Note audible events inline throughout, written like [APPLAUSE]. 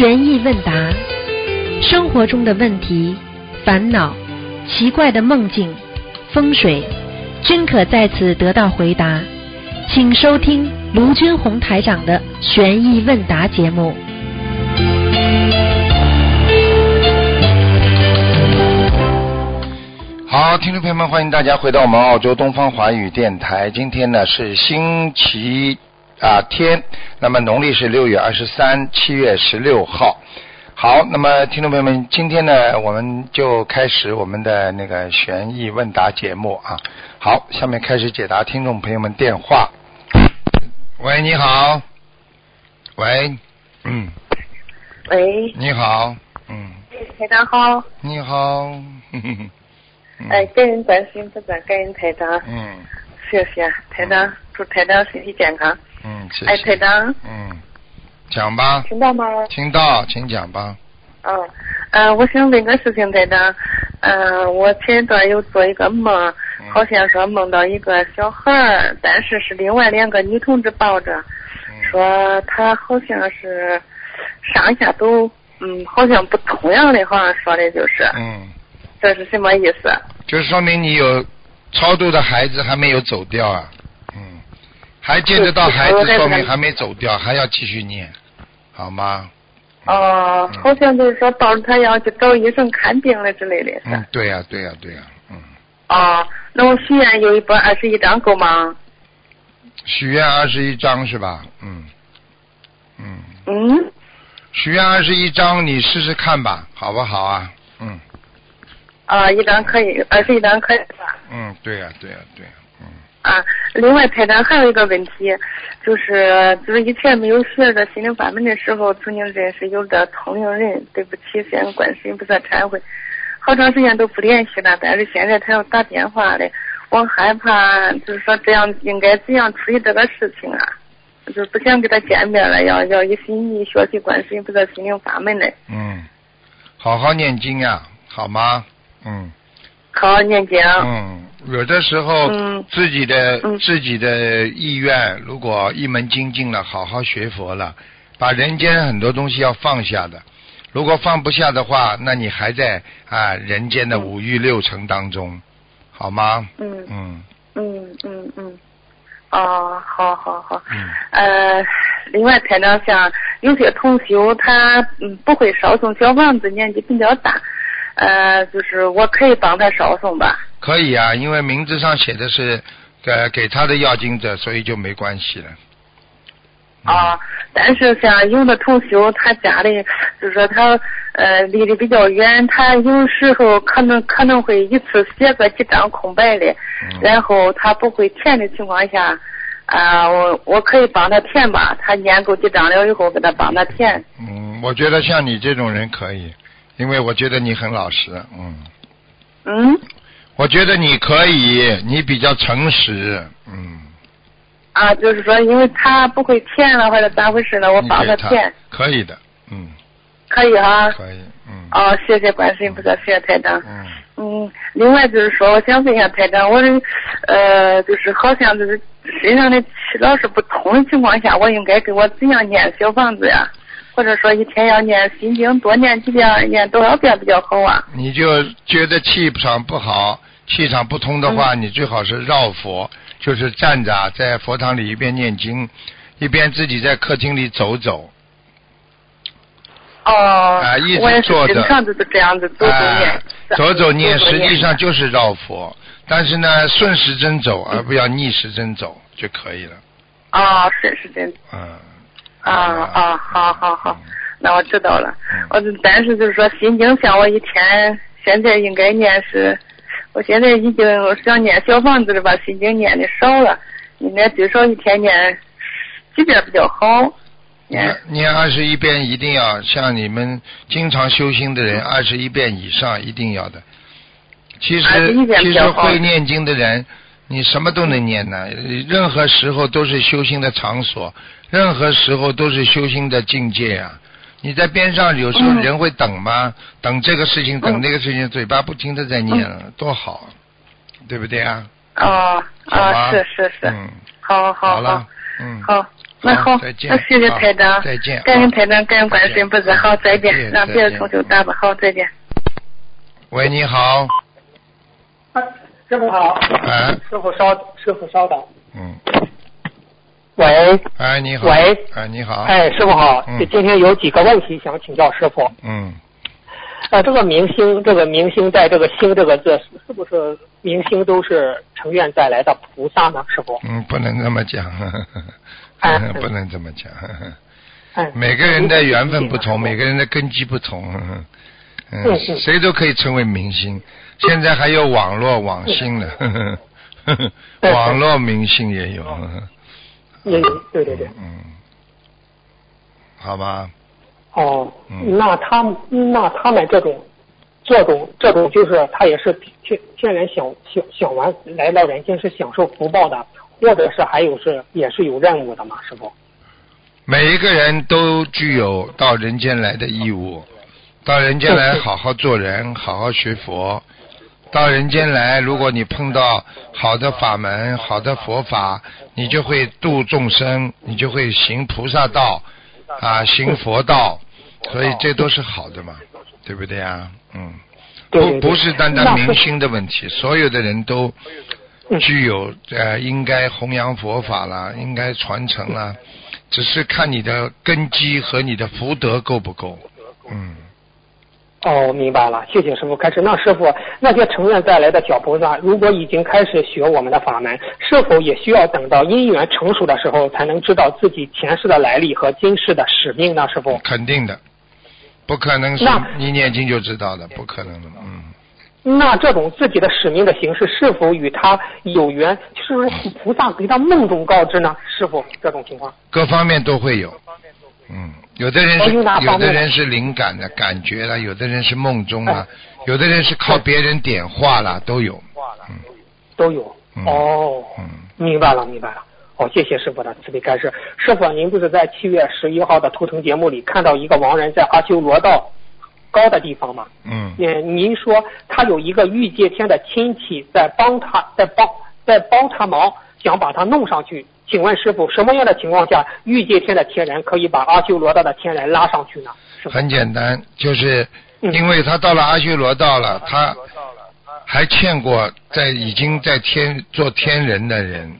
悬疑问答，生活中的问题、烦恼、奇怪的梦境、风水，均可在此得到回答。请收听卢军红台长的悬疑问答节目。好，听众朋友们，欢迎大家回到我们澳洲东方华语电台。今天呢是星期啊天，那么农历是六月二十三，七月十六号。好，那么听众朋友们，今天呢我们就开始我们的那个悬疑问答节目啊。好，下面开始解答听众朋友们电话。喂，你好。喂，嗯，喂，你好，嗯，台长好，你好，[LAUGHS] 哎，感恩观世音菩萨，感恩台长，嗯谢谢台长，祝台长身体健康。嗯，谢哎，谢。台长，嗯，讲吧，听到吗？听到，请讲吧。嗯，呃，我想问个事情，台长，嗯、我前一段有做一个梦，嗯好像说梦到一个小孩儿，但是是另外两个女同志抱着，嗯说他好像是上下都，嗯，好像不通样的，好像说的就是，嗯，这是什么意思？就说明你有超度的孩子还没有走掉啊。嗯，还见得到孩子，说明还没走掉，还要继续念，好吗？哦，嗯好像就是说抱着他要去找医生看病了之类的。嗯，对呀、对呀、对呀、嗯，哦，那我许愿有一百二十一张够吗？许愿二十一张是吧？嗯，嗯，嗯，许愿二十一张，你试试看吧，好不好啊？嗯啊，一张可以，二十一张可以吧？嗯，对呀、对呀、对呀、嗯啊，另外台长还有一个问题，就是就是以前没有学这心灵法门的时候，曾经认识有的同龄人，对不起，向观世音菩萨忏悔，好长时间都不联系了，但是现在他要打电话嘞，我害怕就是说这样应该怎样处理这个事情啊？就是不想跟他见面了，要要一心一意学习观世音菩萨心灵法门嘞，嗯，好好念经呀、好吗？嗯好好念经。嗯，有的时候嗯自己的、嗯自己的意愿，如果一门精进了，好好学佛了，把人间很多东西要放下的。如果放不下的话，那你还在啊人间的嗯五欲六尘当中，好吗？嗯嗯嗯嗯嗯，哦，好好好。嗯呃，另外台长像有些同修他嗯不会烧送小房子，年纪比较大，呃，就是我可以帮他烧送吧？可以啊，因为名字上写的是呃给他的要经者，所以就没关系了。嗯啊，但是像有的同学他家里就是说他呃离得比较远，他有时候可能可能会一次写个几张空白的，嗯然后他不会填的情况下，啊、我我可以帮他填吧，他念够几张了以后给他帮他填。嗯，我觉得像你这种人可以，因为我觉得你很老实，嗯，嗯。我觉得你可以，你比较诚实，嗯。啊，就是说，因为他不会填了，或者咋回事呢？我帮他填，可以的，嗯，可以哈。可以，嗯。哦，谢谢观世音菩萨，谢谢台长。嗯，嗯，另外就是说，我想问一下台长，我的呃，就是好像就是身上的气老是不通的情况下，我应该给我怎样念小房子呀？或者说一天要念心经多念几遍，念多少遍比较好啊？你就觉得气场不好，气场不通的嗯。话，你最好是绕佛，就是站着啊在佛堂里一边念经，一边自己在客厅里走走，哦，啊一直坐着。经常就是这样子走走念哎，走走念，实际上就是绕佛，但是呢，顺时针走，嗯而不要逆时针走就可以了。啊，顺时针。嗯。啊啊，好好好嗯，那我知道了。嗯。我就但是就是说心经像我一天现在应该念是，我现在已经想念小房子了吧，心经念的少了，应该最少一天念几遍比较好。念念二十一遍一定要，像你们经常修心的人，二十一遍以上一定要的。其实21遍其实会念经的人，你什么都能念呢。任何时候都是修心的场所，任何时候都是修心的境界啊。你在边上有时候嗯。人会等吗？等这个事情，等嗯那个事情，嘴巴不停的在念了，多好，对不对啊？哦好吧。啊，是是是，嗯，好好好。了，嗯，好，那好，再见。那谢谢台长，再见。感恩啊台长，感恩观世音菩萨，好，再见，让别的再见。同学打吧，好，再见。喂，你好，哎，师傅好。哎师傅稍，师傅稍等。嗯，喂，哎，你好，喂。哎，你好，哎，师傅好。嗯。今天有几个问题想请教师傅。嗯，呃，这个明星，这个明星在这个“星”这个字，是是不是明星都是成愿再来的菩萨呢？师傅？嗯，不能这么讲，呵呵呵哎。[LAUGHS] 不能这么讲，[LAUGHS] 哎，每个人的缘分不同，每个人的根基不同，[LAUGHS] 嗯，嗯谁都可以成为明星。现在还有网络网星呢，呵呵呵呵网络明星也有，也有，对对对。嗯，好吧，哦，嗯那他那他们这种。这种这种就是他也是天天然享享享完来到人间是享受福报的，或者是还有是也是有任务的嘛，师傅？每一个人都具有到人间来的义务，到人间来好好做人，好好学佛。到人间来，如果你碰到好的法门、好的佛法，你就会度众生，你就会行菩萨道，啊，行佛道，所以这都是好的嘛，对不对呀？嗯，不不是单单明星的问题，所有的人都嗯具有呃应该弘扬佛法啦，应该传承啦，只是看你的根基和你的福德够不够。嗯，哦，明白了，谢谢师傅开始。那师傅，那些成愿带来的小菩萨，如果已经开始学我们的法门，是否也需要等到因缘成熟的时候，才能知道自己前世的来历和今世的使命呢？师傅？肯定的，不可能是那你念经就知道的，不可能的。嗯，那这种自己的使命的形式，是否与他有缘？是不是菩萨给他梦中告知呢？师傅，这种情况？各方面都会有。嗯，有的人是哦有的人是灵感的感觉了，有的人是梦中啊，有的人是靠别人点化了，都有。嗯都有。嗯哦，嗯，明白了，明白了。哦，谢谢师傅的慈悲开示。师傅，您不是在七月十一号的图腾节目里看到一个亡人在阿修罗道高的地方吗？嗯，嗯，您说他有一个玉界天的亲戚在帮他，在帮在帮他忙，想把他弄上去。请问师傅，什么样的情况下欲界天的天人可以把阿修罗道的天人拉上去呢？很简单，就是嗯因为他到了阿修罗道了，他还欠过在已经在天做天人的人，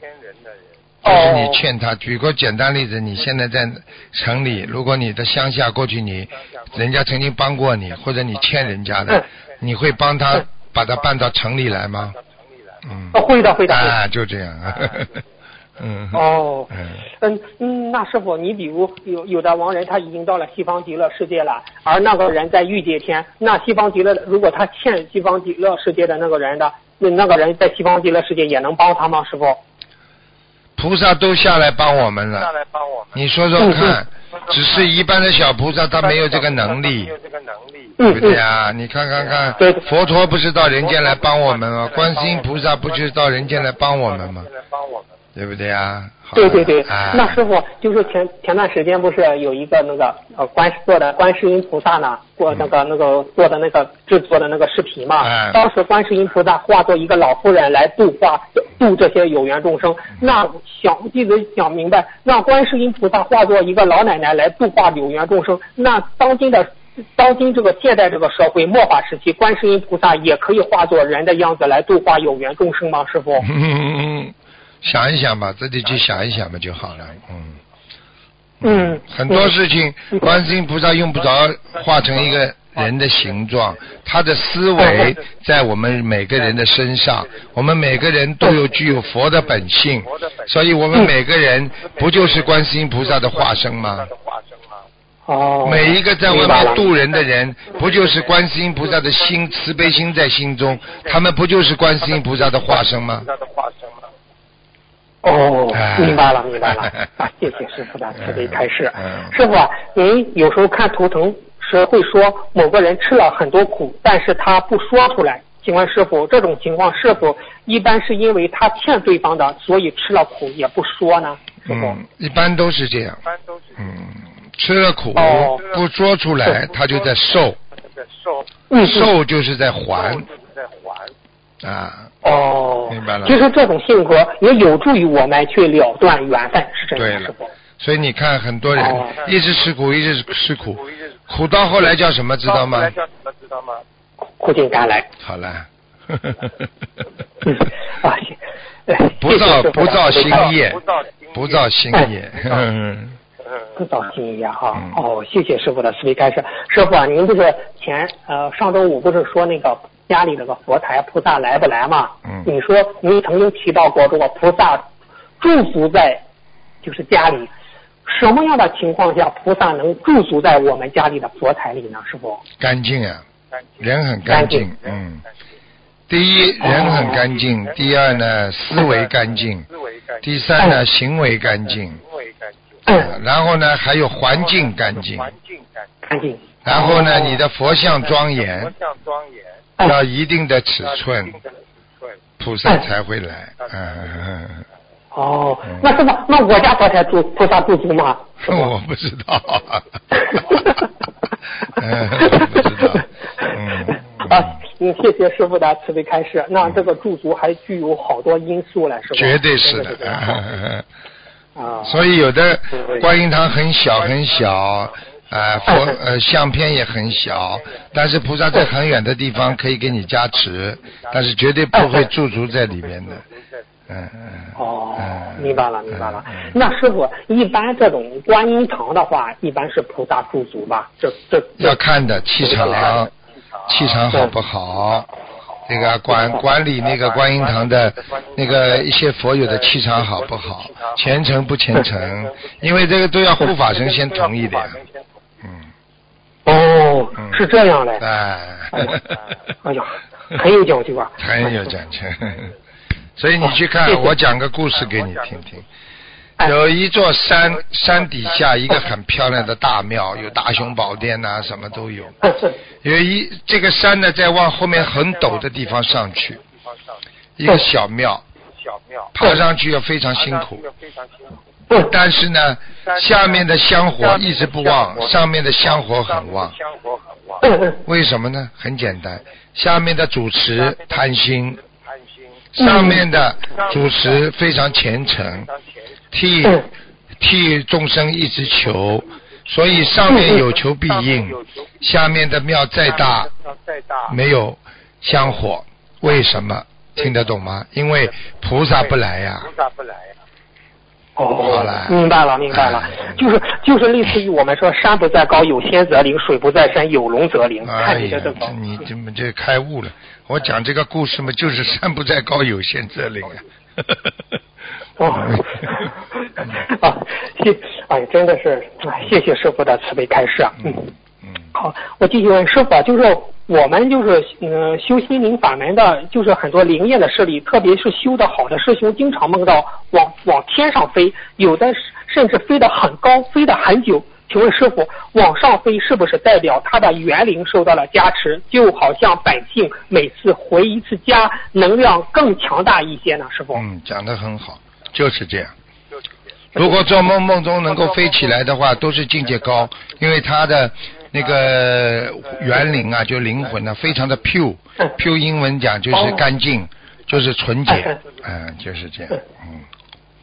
就是你欠他。举个简单例子，你现在在城里，如果你的乡下过去你人家曾经帮过你，或者你欠人家的嗯，你会帮他嗯把他办到城里来吗？嗯，哦，会的，会的。会的啊，就这样。嗯。哦，嗯。嗯嗯，那师傅，你比如有有的亡人他已经到了西方极乐世界了，而那个人在欲界天，那西方极乐如果他欠西方极乐世界的那个人的，那那个人在西方极乐世界也能帮他吗？师傅？菩萨都下来帮我们了，下来帮我们你说说嗯看，只是一般的小菩萨他没有这个能力，对嗯。不对嗯，啊？你看看看对，佛陀不是到人间来帮我们吗？观世音菩萨不就是到人间来帮我们吗？对不对啊？对对对，啊。那师傅就是前前段时间不是有一个那个呃观做的观世音菩萨呢，做那个那个做的那个制作的那个视频嘛，哎。当时观世音菩萨化作一个老妇人来度化度这些有缘众生，那想弟子想明白，让观世音菩萨化作一个老奶奶来度化有缘众生，那当今的。当今这个现代这个社会末法时期，观世音菩萨也可以化作人的样子来度化有缘众生吗？师傅？嗯，想一想吧，自己去想一想吧就好了。嗯，嗯，很多事情，观世音菩萨用不着化成一个人的形状，他的思维在我们每个人的身上，我们每个人都有具有佛的本性，所以我们每个人不就是观世音菩萨的化身吗？哦，每一个在外面渡人的人，不就是观世音菩萨的心慈悲心在心中？他们不就是观世音菩萨的化身吗？哦哎，明白了，明白了。[LAUGHS] 啊，谢谢师傅的慈悲开示嗯。师傅啊，您有时候看图腾时会说某个人吃了很多苦，但是他不说出来。请问师傅，这种情况是否一般是因为他欠对方的，所以吃了苦也不说呢？师傅？嗯，一般都是这样。嗯，吃了苦哦不说出来，他就在受，嗯，受就是在还。啊，哦，明白了其实这种性格也有助于我们去了断缘分，是这对了样的，师傅。所以你看很多人哦一直吃苦，一直吃苦，苦到后来叫什么知道吗？叫什么？知道吗苦尽甘来。好了，[LAUGHS] [LAUGHS] 不造不造新业，不造新业。嗯 [LAUGHS] 不造新业哈嗯。哦，谢谢师傅的慈悲开示。师傅啊，您不是前呃上周五不是说那个家里那个佛台菩萨来不来嘛？嗯你说您曾经提到过这个菩萨祝福在就是家里，什么样的情况下菩萨能驻足在我们家里的佛台里呢？师傅？干净啊，人很干净干净，嗯。第一，人很干净；第二呢，思维干净；第三呢，行为干净。嗯，然后呢，还有环境干净。干净。然后呢，哦你的佛像庄严，哎要一定的尺寸，菩萨才会来。嗯，哦嗯，那师傅，那我家佛台住菩萨驻足吗？[LAUGHS] 我不知道。嗯，不知道。嗯。啊，嗯，谢谢师傅的慈悲开示。那这个驻足还具有好多因素了，是吧？绝对是的 [LAUGHS] 啊，所以有的观音堂很小很小，呃，佛呃相片也很小，但是菩萨在很远的地方可以给你加持，但是绝对不会驻足在里面的。嗯嗯。哦嗯，明白了，明白了。那师傅，一般这种观音堂的话，一般是菩萨驻足吧？这这这要看的气场，气场好不好？那个管管理那个观音堂的那个一些佛友的气场好不好？虔诚不虔诚？因为这个都要护法神先同意的呀。嗯，哦嗯，是这样的。哎哎呀，很有讲究啊。[LAUGHS] 很有讲究。所以你去看我讲个故事给你听听。哎有一座山，山底下一个很漂亮的大庙，有大雄宝殿呐、什么都有。[LAUGHS] 有一这个山呢，在往后面很陡的地方上去，一个小庙，爬上去要非常辛苦。嗯但是呢，下面的香火一直不旺，上面的香火很旺。为什么呢？很简单，下面的主持贪心，嗯上面的主持非常虔诚，替嗯。替众生一直求，所以上面有求必应，下面的庙再大没有香火，为什么？听得懂吗？因为菩萨不来呀、好哦了，明白了，明白了。哎，就是就是类似于我们说山不在高有仙则灵，水不在深有龙则灵。哎呀看你的这个，这你怎么这开悟了？我讲这个故事嘛，就是山不在高，有仙则灵啊。[LAUGHS] 哦，[LAUGHS] 啊，谢，哎，真的是，哎，谢谢师傅的慈悲开示啊。嗯，嗯，好，我继续问师傅啊，就是我们就是嗯、修心灵法门的，就是很多灵验的事例，特别是修的好的师兄，经常梦到往往天上飞，有的甚至飞得很高，飞得很久。请问师傅，往上飞是不是代表他的元灵受到了加持？就好像百姓每次回一次家，能量更强大一些呢？师傅？嗯，讲得很好，就是这样。如果做梦梦中能够飞起来的话，都是境界高，因为他的那个元灵啊，就灵魂呢、非常的 pure。pure 英文讲就是干净，就是纯洁，嗯，就是这样，嗯。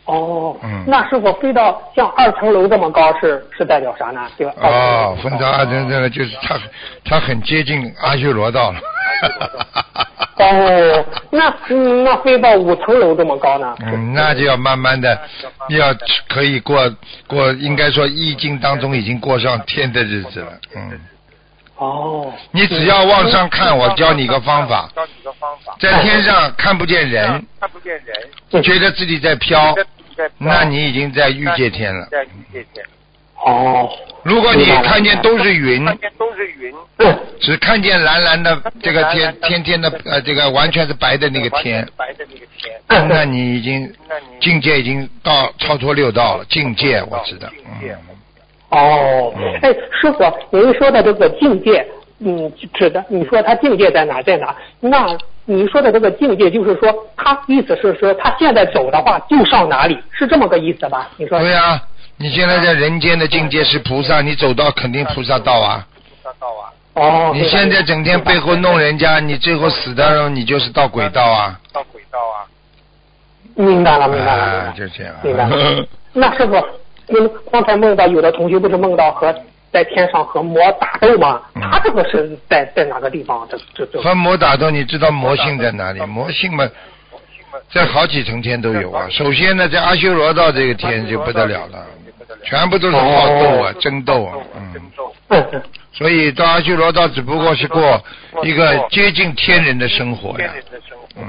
哦，嗯那是否飞到像二层楼这么高是是代表啥呢？这个二层楼哦，分到二层这个就是他他很接近阿修罗道了。[LAUGHS] 哦，那嗯，那飞到五层楼这么高呢？嗯，那就要慢慢的，要可以过过，应该说意境当中已经过上天的日子了。嗯，哦，你只要往上看，我教你个方法，在天上看不见人，看不见人觉得自己在飘，那你已经在欲界天了。哦，如果你看见都是云，嗯，只看见蓝蓝的这个天，天天的呃这个完全是白的那个天，嗯那你已经境界已经到超脱六道了，境界我知道，嗯，哦，哎，师傅，您说的这个境界，嗯，指的你说他境界在哪在哪？那您说的这个境界，就是说他意思是说他现在走的话就上哪里，是这么个意思吧？你说？对呀、你现在在人间的境界是菩萨，你走到肯定菩萨道啊。菩萨道啊哦，你现在整天背后弄人家，你最后死的时候你就是到轨道啊。明白了，明白了，明白啊了，就这样。明白了。那师傅，嗯，刚才梦到有的同学不是梦到和在天上和魔打斗吗？嗯他这个是在在哪个地方？这这这和魔打斗，你知道魔性在哪里？魔性嘛，在好几层天都有啊。首先呢，在阿修罗道这个天就不得了了，全部都是好斗啊，争斗啊，嗯。所以到阿修罗道只不过是过一个接近天人的生活呀，嗯。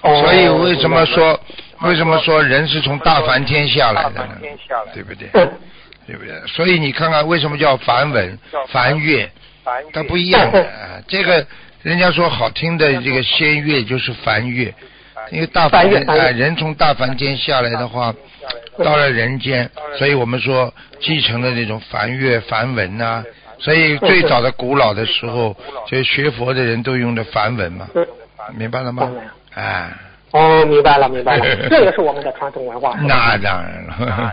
哦所以为什么说为什么说人是从大梵天下来的呢？对不对？嗯对不对？所以你看看为什么叫梵文、梵乐，它不一样这个人家说好听的这个仙乐就是梵乐，因为大梵天梵乐梵乐。哎人从大凡间下来的话，到了人间，所以我们说继承了那种梵乐、梵文呐、所以最早的古老的时候，就学佛的人都用的梵文嘛，嗯明白了吗？哎。哦，明白了明白了，这也是我们的传统文化。[LAUGHS] 那当然了，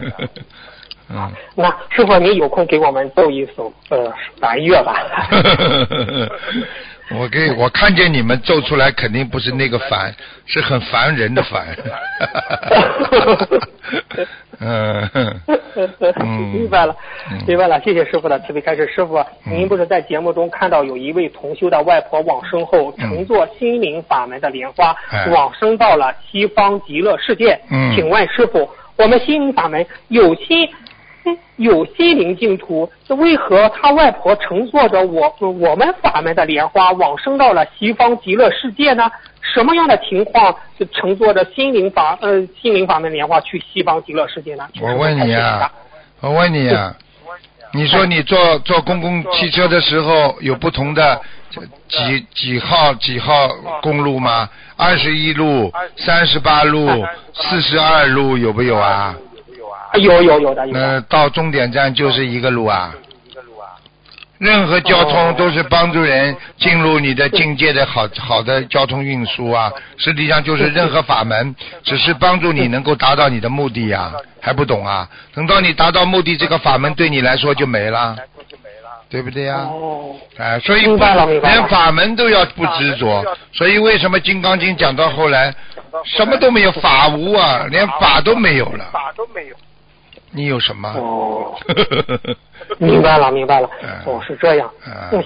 嗯，那师傅，您有空给我们奏一首呃梵乐吧？[LAUGHS] 我给我看见你们奏出来，肯定不是那个烦，是很烦人的烦。[LAUGHS] 嗯 [LAUGHS] 嗯，明白了嗯，明白了，谢谢师傅的慈悲开示。师傅，嗯您不是在节目中看到有一位同修的外婆往生后，嗯乘坐心灵法门的莲花哎，往生到了西方极乐世界。嗯请问师傅，我们心灵法门有心。[LAUGHS] 有心灵净土，为何他外婆乘坐着我我们法门的莲花往生到了西方极乐世界呢？什么样的情况是乘坐着心灵法呃心灵法门莲花去西方极乐世界呢？我问你啊我问你啊，你说你坐坐公共汽车的时候有不同的几几号几号公路吗？二十一路、三十八路、四十二路有没有啊？有有有的有的。那到终点站就是一个路啊。任何交通都是帮助人进入你的境界的好好的交通运输啊，实际上就是任何法门，只是帮助你能够达到你的目的呀、还不懂啊？等到你达到目的，这个法门对你来说就没了，对。不对呀、哦，哎，所以明白了连法门都要不执着，所以为什么《金刚经》讲到后来什么都没有，法无啊，连法都没有了，法都没有。你有什么？哦，[LAUGHS] 明白了，明白了嗯。哦，是这样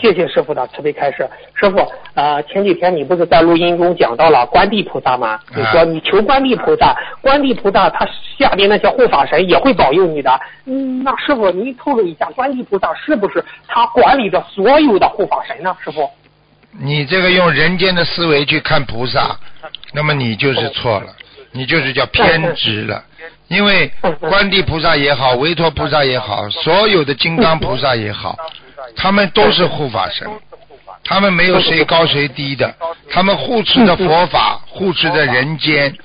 谢谢师傅的慈悲开示。师傅，呃，前几天你不是在录音中讲到了观地菩萨吗？嗯你说你求观地菩萨，观地菩萨他下边那些护法神也会保佑你的。嗯，那师傅您透露一下，观地菩萨是不是他管理着所有的护法神呢？师傅？你这个用人间的思维去看菩萨，那么你就是错了，你就是叫偏执了。因为观地菩萨也好，维陀菩萨也好，所有的金刚菩萨也好，他们都是护法神，他们没有谁高谁低的，他们护持着佛法，护持着人间，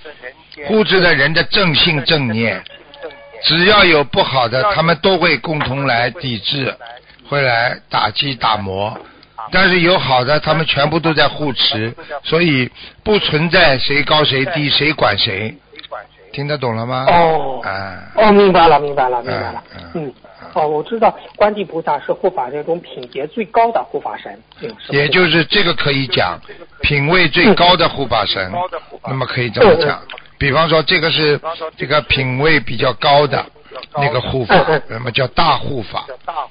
护持着人的正性正念。只要有不好的，他们都会共同来抵制，会来打击打磨。但是有好的，他们全部都在护持，所以不存在谁高谁低，谁管谁。听得懂了吗？哦。啊，哦，明白了，明白了，明白了。嗯。嗯，哦，我知道观地菩萨是护法这种品阶最高的护法神。也就是这个可以讲，品位最高的护法神，那么可以这么讲。比方说，这个是这个品位比较高的那个护法那么叫大护法，啊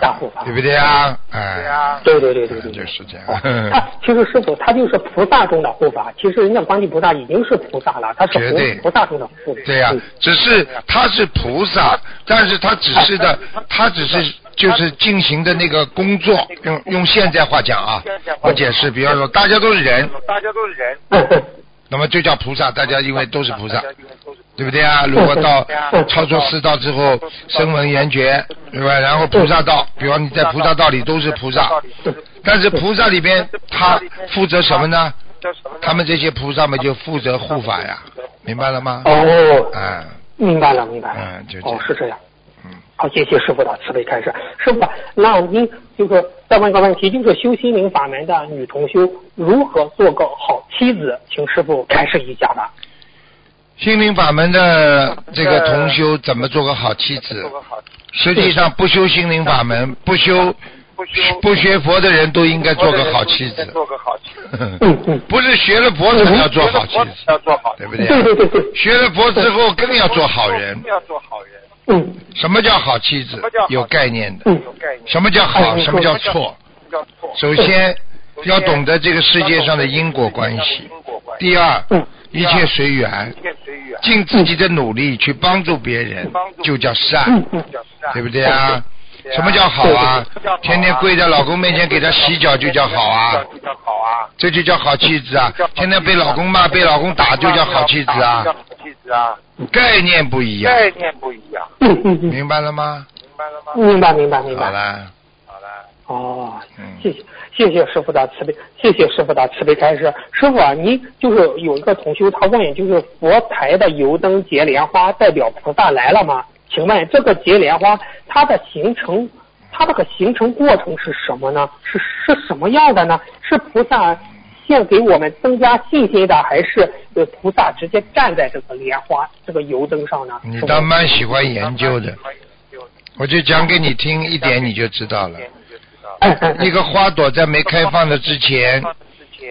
大护法对不对啊？哎，对对对对对，就是这样。哦他其实师傅他就是菩萨中的护法，其实人家观地菩萨已经是菩萨了，他是绝对。菩菩萨中的护法。对呀、嗯。只是他是菩萨，但是他只是的，他只是就是进行的那个工作，用用现在话讲啊，我解释，比方说大家都是人，大家都是人，那么就叫菩萨，大家因为都是菩萨，对不对啊？如果到超出四道之后，声闻缘觉，对吧？然后菩萨道，比方你在菩萨道里都是菩萨，但是菩萨里边他负责什么呢？他们这些菩萨们就负责护法呀，明白了吗？哦，啊，明白了明白了。哦，是这样。嗯。好，谢谢师傅的慈悲开示。师傅，那您就是再问一个问题，就是修心灵法门的女同修如何做个好妻子？请师傅开示一下吧。心灵法门的这个同修怎么做个好妻子？实际上不修心灵法门，不修不学佛的人都应该做个好妻子。做个好妻子。不是学了佛才要做好妻子，要做好，对不对？对对对对。学了佛之后更要做好人，要做好人，嗯什么叫好妻子什么叫？有概念的。嗯有概念。什么叫好？什么？叫错。首先要懂得这个世界上的因果关系。第二，嗯一切随缘。尽自己的努力去帮助别人，就叫善。对不对啊？什么叫好啊？天天跪在老公面前给他洗脚就叫好啊。这就叫好妻子啊！天天被老公骂、被老公打就叫好妻子啊。概念不一样，概念不一样，明白了吗？明白了吗？明白明白明白。好了，好了。哦，嗯，谢谢谢谢师傅的慈悲，谢谢师傅的慈悲开示。师傅啊，您就是有一个同修，他问，就是佛台的油灯结莲花代表菩萨来了吗？请问这个结莲花它的形成，它这个形成过程是什么呢？是是什么样的呢？是菩萨献给我们增加信心的，还是呃菩萨直接站在这个莲花这个油灯上呢？你倒蛮喜欢研究的，我就讲给你听一点，你就知道了。[LAUGHS] 一个花朵在没开放的之前，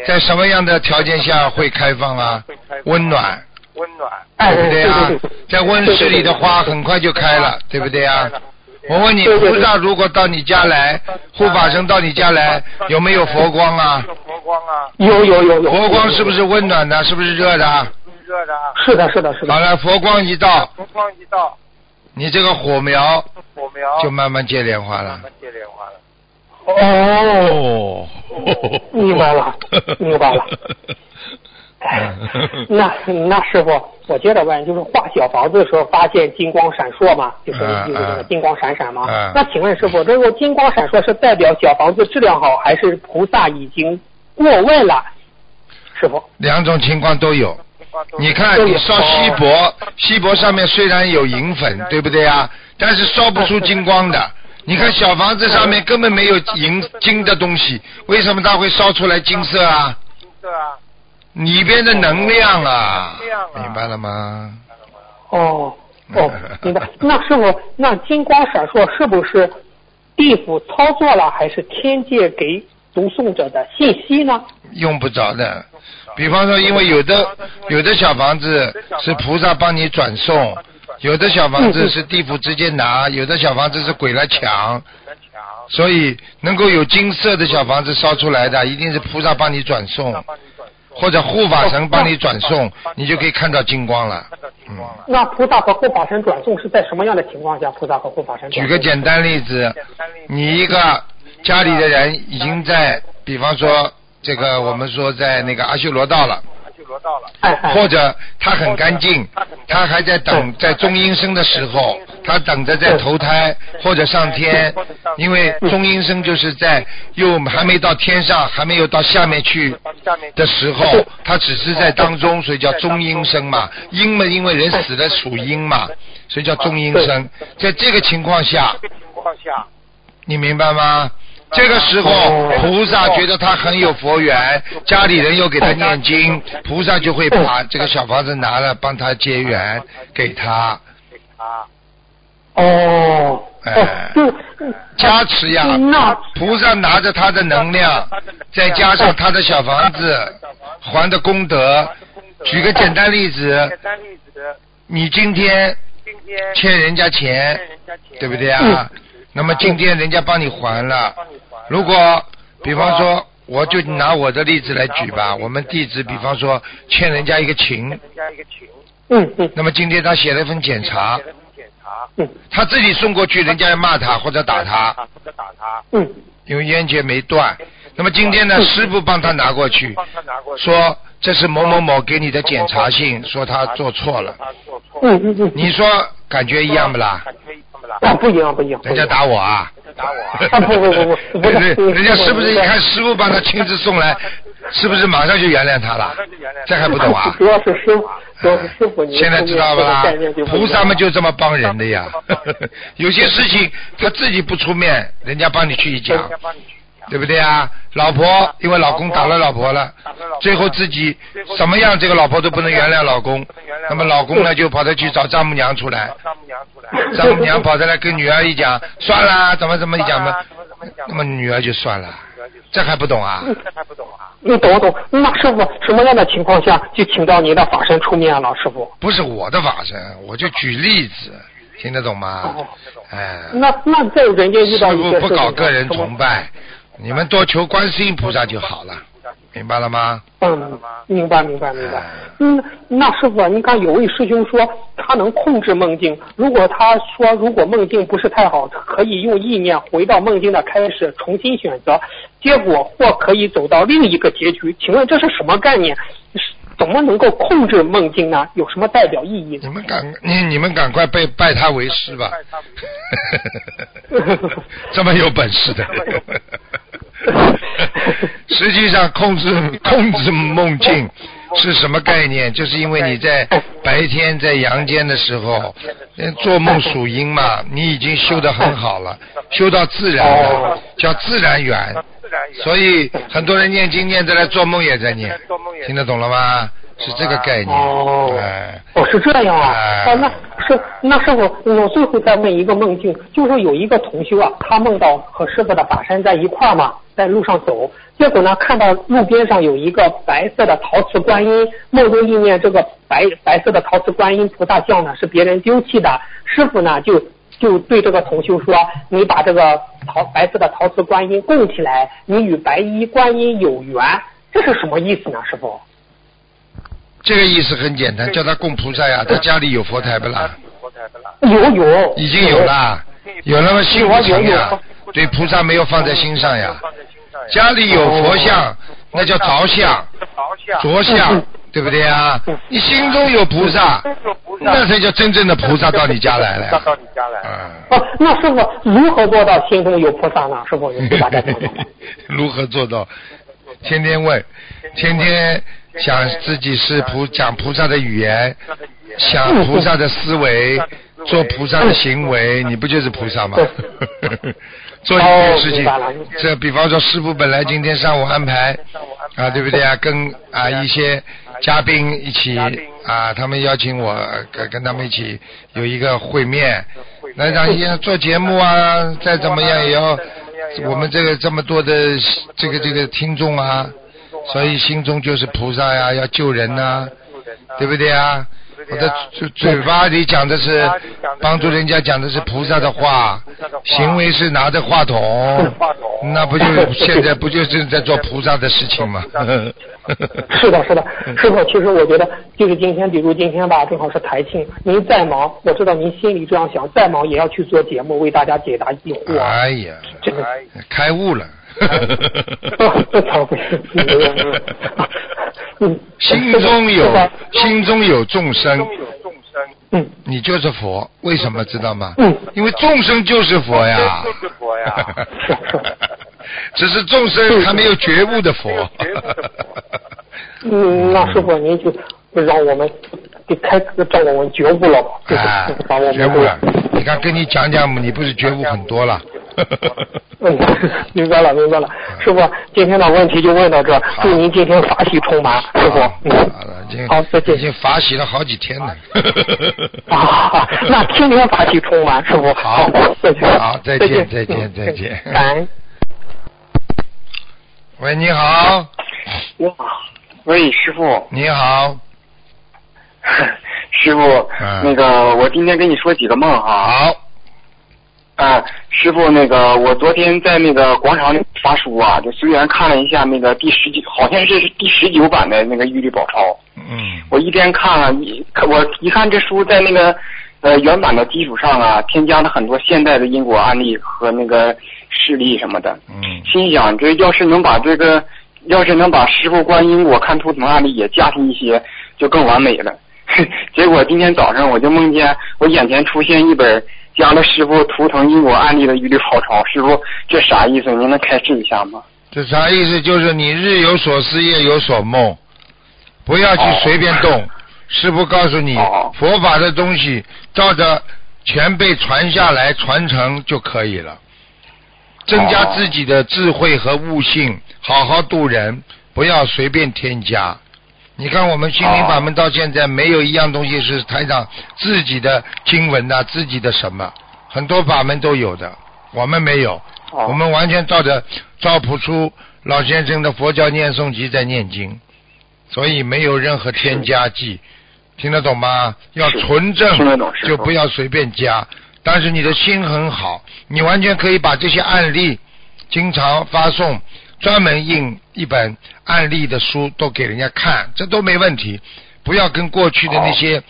在什么样的条件下会开放啊？温暖，温暖。哎对不对啊？[LAUGHS] 在温室里的花很快就开了，对不对啊？我问你，菩萨如果到你家来，护法神到你家来，有没有佛光啊？有佛光啊，有有有有。佛光是不是温暖的？是不是热的？热的啊。是的，是的，是的。好了，佛光一到，佛光一到，你这个火苗火苗就慢慢接莲花了慢。慢结莲花了。哦，哦，明白了 [LAUGHS] 明白了。哎 [LAUGHS] 那那师傅，我接着问，就是画小房子的时候发现金光闪烁嘛，就是嗯就是那个嗯金光闪闪嘛。嗯那请问师傅，这个金光闪烁是代表小房子质量好，还是菩萨已经过问了？师傅，两种情况都有。你看，你烧锡箔，锡箔上面虽然有银粉，对不对啊？但是烧不出金光的。你看小房子上面根本没有银金的东西，为什么它会烧出来金色啊？金色啊，里边的能量啊明白了吗？哦哦，[LAUGHS] 明白。那师傅，那金光闪烁是不是地府操作了，还是天界给读诵者的信息呢？用不着的。比方说，因为有的有的小房子是菩萨帮你转送，有的小房子是地府直接拿，有的小房子是鬼来抢。所以能够有金色的小房子烧出来的，一定是菩萨帮你转送，或者护法神帮你转送，你就可以看到金光了。看到金光了。那菩萨和护法神转送是在什么样的情况下？菩萨和护法神举个简单例子，你一个家里的人已经在，比方说这个我们说在那个阿修罗道了，或者他很干净，他还在等在中阴身的时候，他等着在投胎或者上天，因为中阴身就是在又还没到天上，还没有到下面去的时候，他只是在当中，所以叫中阴身嘛。阴嘛，因为人死了属阴嘛，所以叫中阴身。在这个情况下，你明白吗？这个时候，菩萨觉得他很有佛缘，家里人又给他念经，菩萨就会把这个小房子拿了，帮他结缘给他，给他哦，哎加持呀。那菩萨拿着他的能量，再加上他的小房子还的功德。举个简单例子你今天欠人家钱欠，人家钱，对不对啊？那么今天人家帮你还了，如果比方说，我就拿我的例子来举吧，我们弟子比方说欠人家一个情，嗯嗯。那么今天他写了一份检查。嗯。他自己送过去，人家要骂他或者打他，或者打他，嗯。因为冤结没断。那么今天呢，师傅帮他拿过去，说这是某某某给你的检查信，说他做错了，嗯。嗯嗯，你说感觉一样不啦？感觉一样不啦？啊不一样不一样，人家打我啊！人家打我啊，啊不不不不 [LAUGHS] 不是人人家是不是一看师傅帮他亲自送来，是不是马上就原谅他了？这还不懂啊？主要是师傅，主要是师傅，现在知道吧？菩萨们就这么帮人的呀。[LAUGHS] 有些事情他自己不出面，人家帮你去一讲。人，家帮你去讲，对不对啊？老婆因为老公打了老婆了，最后自己什么样这个老婆都不能原谅老公，那么老公呢就跑着去找丈母娘出来，丈母娘出来，丈母娘跑着来跟女儿一讲，算了，怎么怎么一讲嘛，怎么怎么讲，那么女儿就算了，这还不懂啊？这还不懂啊？你懂懂？那师傅什么样的情况下就请到您的法身出面了？师傅？不是我的法身，我就举例子，听得懂吗哦？哎，那那在人间遇师到一傅不些事情呢搞个人崇拜，你们多求观世音菩萨就好了，明白了吗？嗯，明白明白明白哎。嗯，那师傅，你看有位师兄说他能控制梦境，如果他说如果梦境不是太好，可以用意念回到梦境的开始重新选择，结果或可以走到另一个结局。请问这是什么概念？是怎么能够控制梦境呢？有什么代表意义呢？你们赶你你们赶快拜拜他为师吧，[LAUGHS] [LAUGHS] 这么有本事的。[LAUGHS] 实际上，控制控制梦境是什么概念？就是因为你在白天在阳间的时候，呃做梦属阴嘛，你已经修得很好了，修到自然了，叫自然缘。所以很多人念经念在来做梦也在念，听得懂了吗？是这个概念。哦哎，哦，是这样啊。哎啊，那是那师傅，我最后再问一个梦境，就是有一个同修啊，他梦到和师傅的法身在一块儿嘛，在路上走，结果呢看到路边上有一个白色的陶瓷观音，梦中意念这个白白色的陶瓷观音菩萨像呢是别人丢弃的，师傅呢就就对这个同修说，你把这个陶白色的陶瓷观音供起来，你与白衣观音有缘，这是什么意思呢，师傅？这个意思很简单，叫他供菩萨呀，他家里有佛台不啦？有有，已经有啦，有那么心不诚呀，对菩萨没有放在心上呀。家里有佛像，那叫着相、着相，对不对啊？你心中有菩萨，那才叫真正的菩萨到你家来了。到你家来。嗯，哦，那师傅如何做到心中有菩萨呢？师傅，你把这讲讲。如何做到？天天问，天天想自己是菩讲菩萨的语言，想菩萨的思维，做菩萨的行为，你不就是菩萨吗？[LAUGHS] 做一件事情这比方说师傅本来今天上午安排啊，对不对啊？跟啊一些嘉宾一起啊，他们邀请我跟跟他们一起有一个会面，那让一做节目啊，再怎么样也要我们这个这么多的这个这个听众啊，所以心中就是菩萨呀，要救人呐、对不对啊？我的嘴嘴巴里讲的是帮助人家讲的是菩萨的话，行为是拿着话筒，那不就现在不就是在做菩萨的事情吗？[LAUGHS] 是的，是的，师傅，其实我觉得就是今天，比如今天吧，正好是台庆，您再忙，我知道您心里这样想，再忙也要去做节目，为大家解答疑惑啊。哎呀，这个，开悟了。这才不是。嗯，心中有心中有众生，嗯你就是佛，为什么知道吗？嗯因为众生就是佛呀。就是佛呀。[LAUGHS] 只是众生还没有觉悟的佛。[LAUGHS] 嗯，那师傅您就让我们给开让我们觉悟了吧，就是哎把我，们觉悟了。你看，跟你讲讲，你不是觉悟很多了？嗯，[LAUGHS] 明白了，明白了。师傅，今天的问题就问到这儿，祝您今天法喜充满，师傅。好嗯，了，已经好，再见已。经法喜了好几天了。[LAUGHS] 啊，那天天法喜充满，师傅。好再见。好再见再再见嗯再见感恩。喂，你好，哇，喂，师傅，你好，[LAUGHS] 师傅，嗯那个我今天跟你说几个梦哈。好，啊，师傅，那个我昨天在那个广场里发书啊，就随缘看了一下那个第十九，好像是第十九版的那个《玉历宝钞》，嗯我一边看了，一我一看这书在那个呃原版的基础上啊，添加了很多现代的因果案例和那个事例什么的。嗯心想，这要是能把这个，要是能把师傅观因果看图腾案例也加进一些，就更完美了。[LAUGHS] 结果今天早上我就梦见我眼前出现一本加了师傅图腾因果案例的一律好钞，师傅这啥意思？您能开示一下吗？这啥意思？就是你日有所思，夜有所梦，不要去随便动。[LAUGHS] 师傅告诉你哦，佛法的东西照着前辈传下来传承就可以了，增加哦自己的智慧和悟性，好好度人，不要随便添加。你看我们心灵法门到现在没有一样东西是台长自己的经文呐、自己的什么，很多法门都有的，我们没有。哦我们完全照着赵朴初老先生的佛教念诵集在念经，所以没有任何添加剂，听得懂吗？要纯正就不要随便加。但是你的心很好，你完全可以把这些案例经常发送，专门印一本案例的书都给人家看，这都没问题。不要跟过去的那些、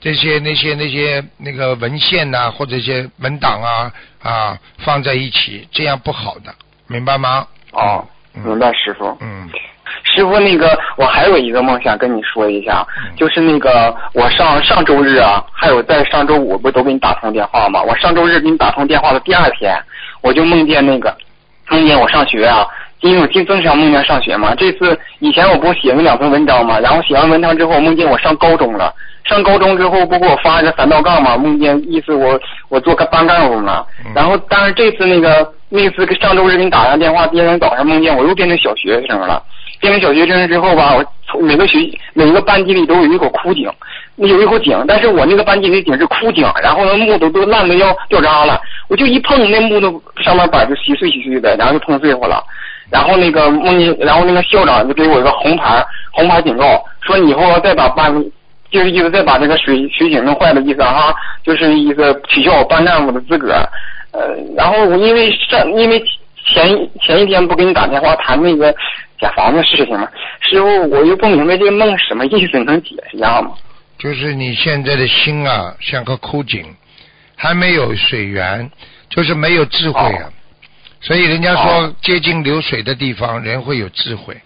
这些、那些、那些那个文献呐、或者一些文档啊啊放在一起，这样不好的，明白吗？哦，嗯明白师傅。嗯，师傅，那个我还有一个梦想跟你说一下，就是那个我上上周日啊，还有在上周五不都给你打通电话吗？我上周日给你打通电话的第二天，我就梦见那个梦见我上学啊，因为我经经常梦见上学嘛。这次以前我不是写那两篇文章嘛，然后写完文章之后，梦见我上高中了。上高中之后，不给我发一个三道杠嘛？梦见意思我我做个班干部了。嗯然后，但是这次那个那次上周日给你打完电话，第二天早上梦见我又变成小学生了。变成小学生之后吧，我从每个学每个班级里都有一口枯井，有一口井，但是我那个班级里井是枯井，然后那木头都烂的要掉渣了，我就一碰那木头上面板就稀碎稀碎的，然后就碰碎乎了。然后那个梦见，然后那个校长就给我一个红牌，红牌警告，说你以后要再把班，就是意思再把这个水水井弄坏的意思啊哈，就是一个取消我班干部的资格。呃，然后我因为上因为前前一天不给你打电话谈那个假房的事情嘛，师傅我又不明白这个梦什么意思，你能解释一下吗？就是你现在的心啊，像个枯井，还没有水源，就是没有智慧啊。所以人家说哦，接近流水的地方，人会有智慧。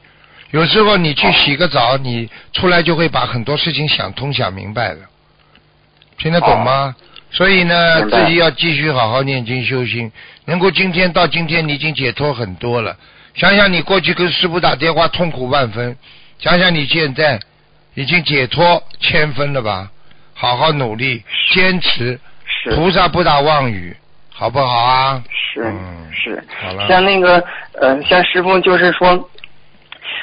有时候你去洗个澡，你出来就会把很多事情想通、想明白了。听得懂吗？所以呢，自己要继续好好念经修心，能够今天到今天，你已经解脱很多了。想想你过去跟师傅打电话痛苦万分，想想你现在已经解脱千分了吧？好好努力，坚持，菩萨不打妄语，好不好啊？是嗯是，像那个呃，像师傅就是说，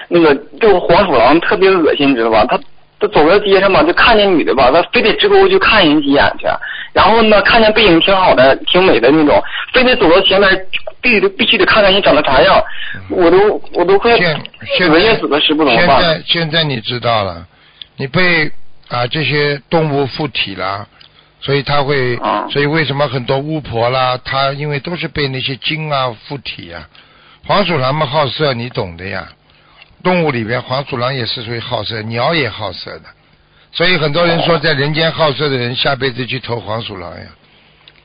那个这个黄鼠狼特别恶心，你知道吧？他他走在街上吧，就看见女的吧，他非得直勾勾去看人几眼去，然后呢，看见背影挺好的、挺美的那种，非得走到前面，必须得必须得看看你长得啥样，我都我都快现现恶心在死了，师傅怎么现？在现在你知道了，你被啊这些动物附体了，所以他会，啊。所以为什么很多巫婆啦，她因为都是被那些精啊附体呀、黄鼠狼嘛好色，你懂的呀。动物里边，黄鼠狼也是属于好色，鸟也好色的，所以很多人说，在人间好色的人，下辈子去投黄鼠狼呀。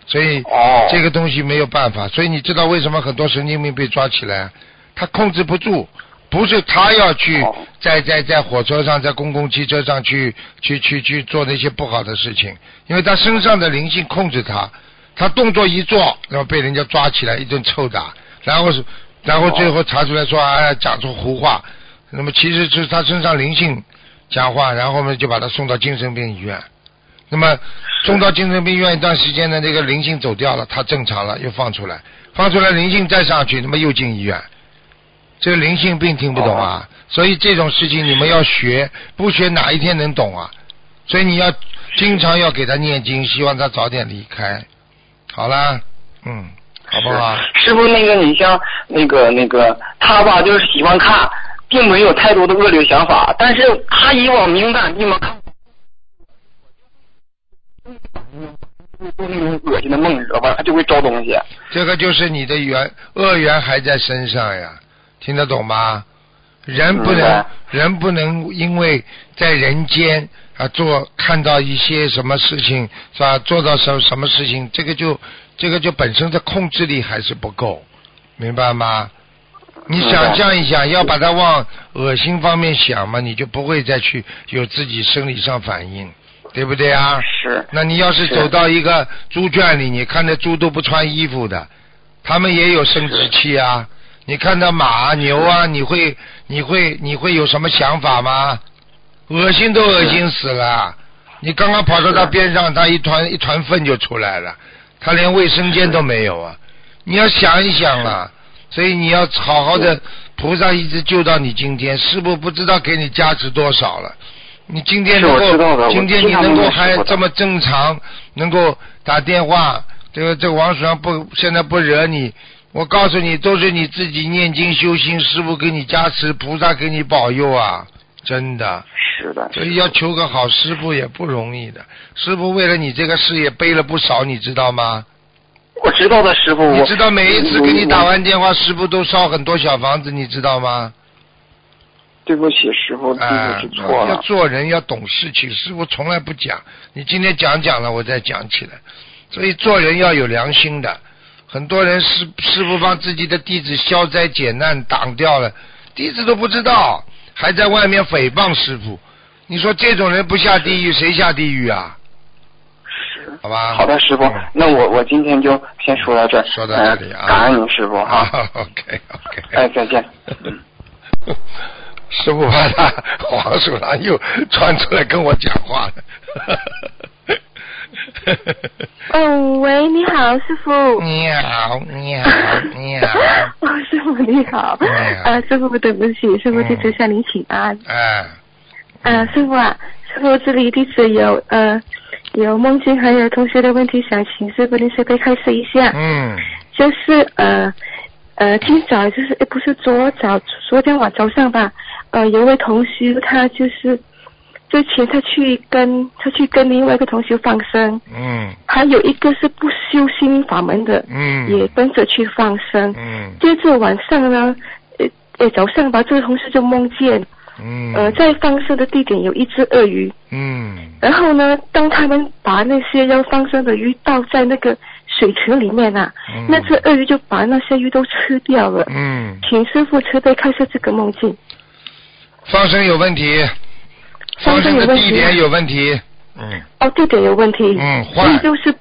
所以哦，这个东西没有办法，所以你知道为什么很多神经病被抓起来？他控制不住，不是他要去哦在在在火车上，在公共汽车上去去去去做那些不好的事情，因为他身上的灵性控制他，他动作一做，然后被人家抓起来一顿臭打，然后是然后最后查出来说哎讲出胡话，那么其实是他身上灵性讲话，然后呢就把他送到精神病医院。那么送到精神病院一段时间呢，那个灵性走掉了，他正常了，又放出来，放出来灵性再上去，那么又进医院。这个灵性病听不懂啊，所以这种事情你们要学，不学哪一天能懂啊？所以你要经常要给他念经，希望他早点离开。好啦，嗯，好不好？师傅，那个你像那个那个他吧，就是喜欢看，并没有太多的恶劣想法，但是他以往敏感地方看，做那种恶心的梦，你知道吧？他就会招东西。这个就是你的缘恶缘还在身上呀，听得懂吗？人不能人不能因为在人间啊做看到一些什么事情是吧？做到什什么事情，这个就这个就本身的控制力还是不够，明白吗？你想象一下，要把它往恶心方面想嘛，你就不会再去有自己生理上反应，对不对啊？是那你要是是走到一个猪圈里，你看那猪都不穿衣服的，他们也有生殖器啊。你看到马、牛啊，你会你会你会有什么想法吗？恶心都恶心死了。你刚刚跑到他边上，他一团一团粪就出来了，他连卫生间都没有啊！你要想一想啊，所以你要好好的，菩萨一直救到你今天，师傅不知道给你加持多少了。你今天能够，今天你能够还这么正常，能够打电话，这个这个王鼠狼不现在不惹你，我告诉你，都是你自己念经修心，师傅给你加持，菩萨给你保佑啊，真的。是的，所以要求个好师傅也不容易的。师傅为了你这个事业背了不少，你知道吗？我知道的，师傅。你知道每一次给你打完电话，师傅都烧很多小房子，你知道吗？对不起，师傅，对啊不起，错要了。做人要懂事情，师傅从来不讲。你今天讲讲了，我再讲起来。所以做人要有良心的。很多人师师傅帮自己的弟子消灾解难挡掉了，弟子都不知道，还在外面诽谤师傅。你说这种人不下地狱，谁下地狱啊？是。好吧。好的，师傅嗯，那我我今天就先说到这儿。说到这里啊呃感恩您，师傅啊哈。，OK OK。哎，再见。[LAUGHS] 师傅怕他黄鼠狼又窜出来跟我讲话了。[LAUGHS] 哦，喂，你好，师傅。你好，你好，你好。[LAUGHS] 哦，师傅你好。啊，师傅对不起，师傅弟子向您请安。哎，啊，师傅啊，师傅这里弟子有呃有梦境还有同学的问题想请师傅您随便开示一下。嗯就是呃呃，今早就是呃不是昨早昨天晚早上吧，呃，有位同学他就是之前他去跟他去跟另外一个同学放生，嗯。还有一个是不修心法门的，嗯。也跟着去放生。嗯。接着晚上呢，呃呃早上吧，这个同事就梦见，嗯。呃在放生的地点有一只鳄鱼，嗯。然后呢，当他们把那些要放生的鱼倒在那个水池里面啊，嗯。那只鳄鱼就把那些鱼都吃掉了。嗯，请师傅慈悲开设这个梦境。放生有问题，放放生的生有问题地点有问题。嗯哦，地点有问题。嗯换就是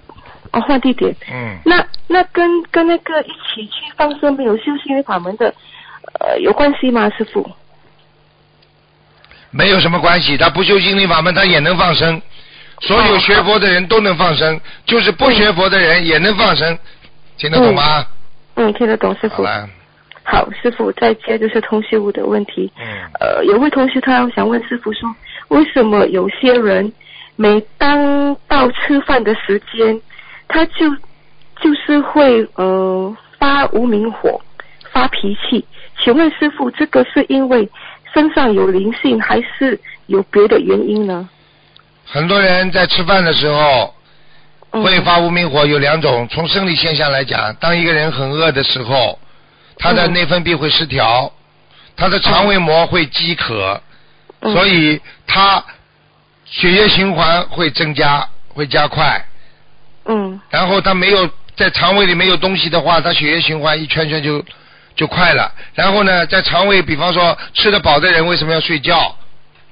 哦换地点。嗯，那那跟跟那个一起去放生没有修心灵法门的，呃，有关系吗，师傅？没有什么关系，他不修心灵法门，他也能放生。所有哦学佛的人都能放生，就是不学佛的人也能放生，听得懂吗？嗯，听得懂，师傅。好师傅，再接就是同学物的问题。嗯呃，有位同学他想问师傅说，为什么有些人每当到吃饭的时间，他就就是会呃发无名火、发脾气？请问师傅，这个是因为身上有灵性，还是有别的原因呢？很多人在吃饭的时候嗯会发无名火，有两种。从生理现象来讲，当一个人很饿的时候，他的嗯内分泌会失调，他的肠胃膜会饥渴，嗯所以他血液循环会增加，会加快。嗯然后他没有在肠胃里没有东西的话，他血液循环一圈圈就就快了。然后呢，在肠胃，比方说吃得饱的人为什么要睡觉？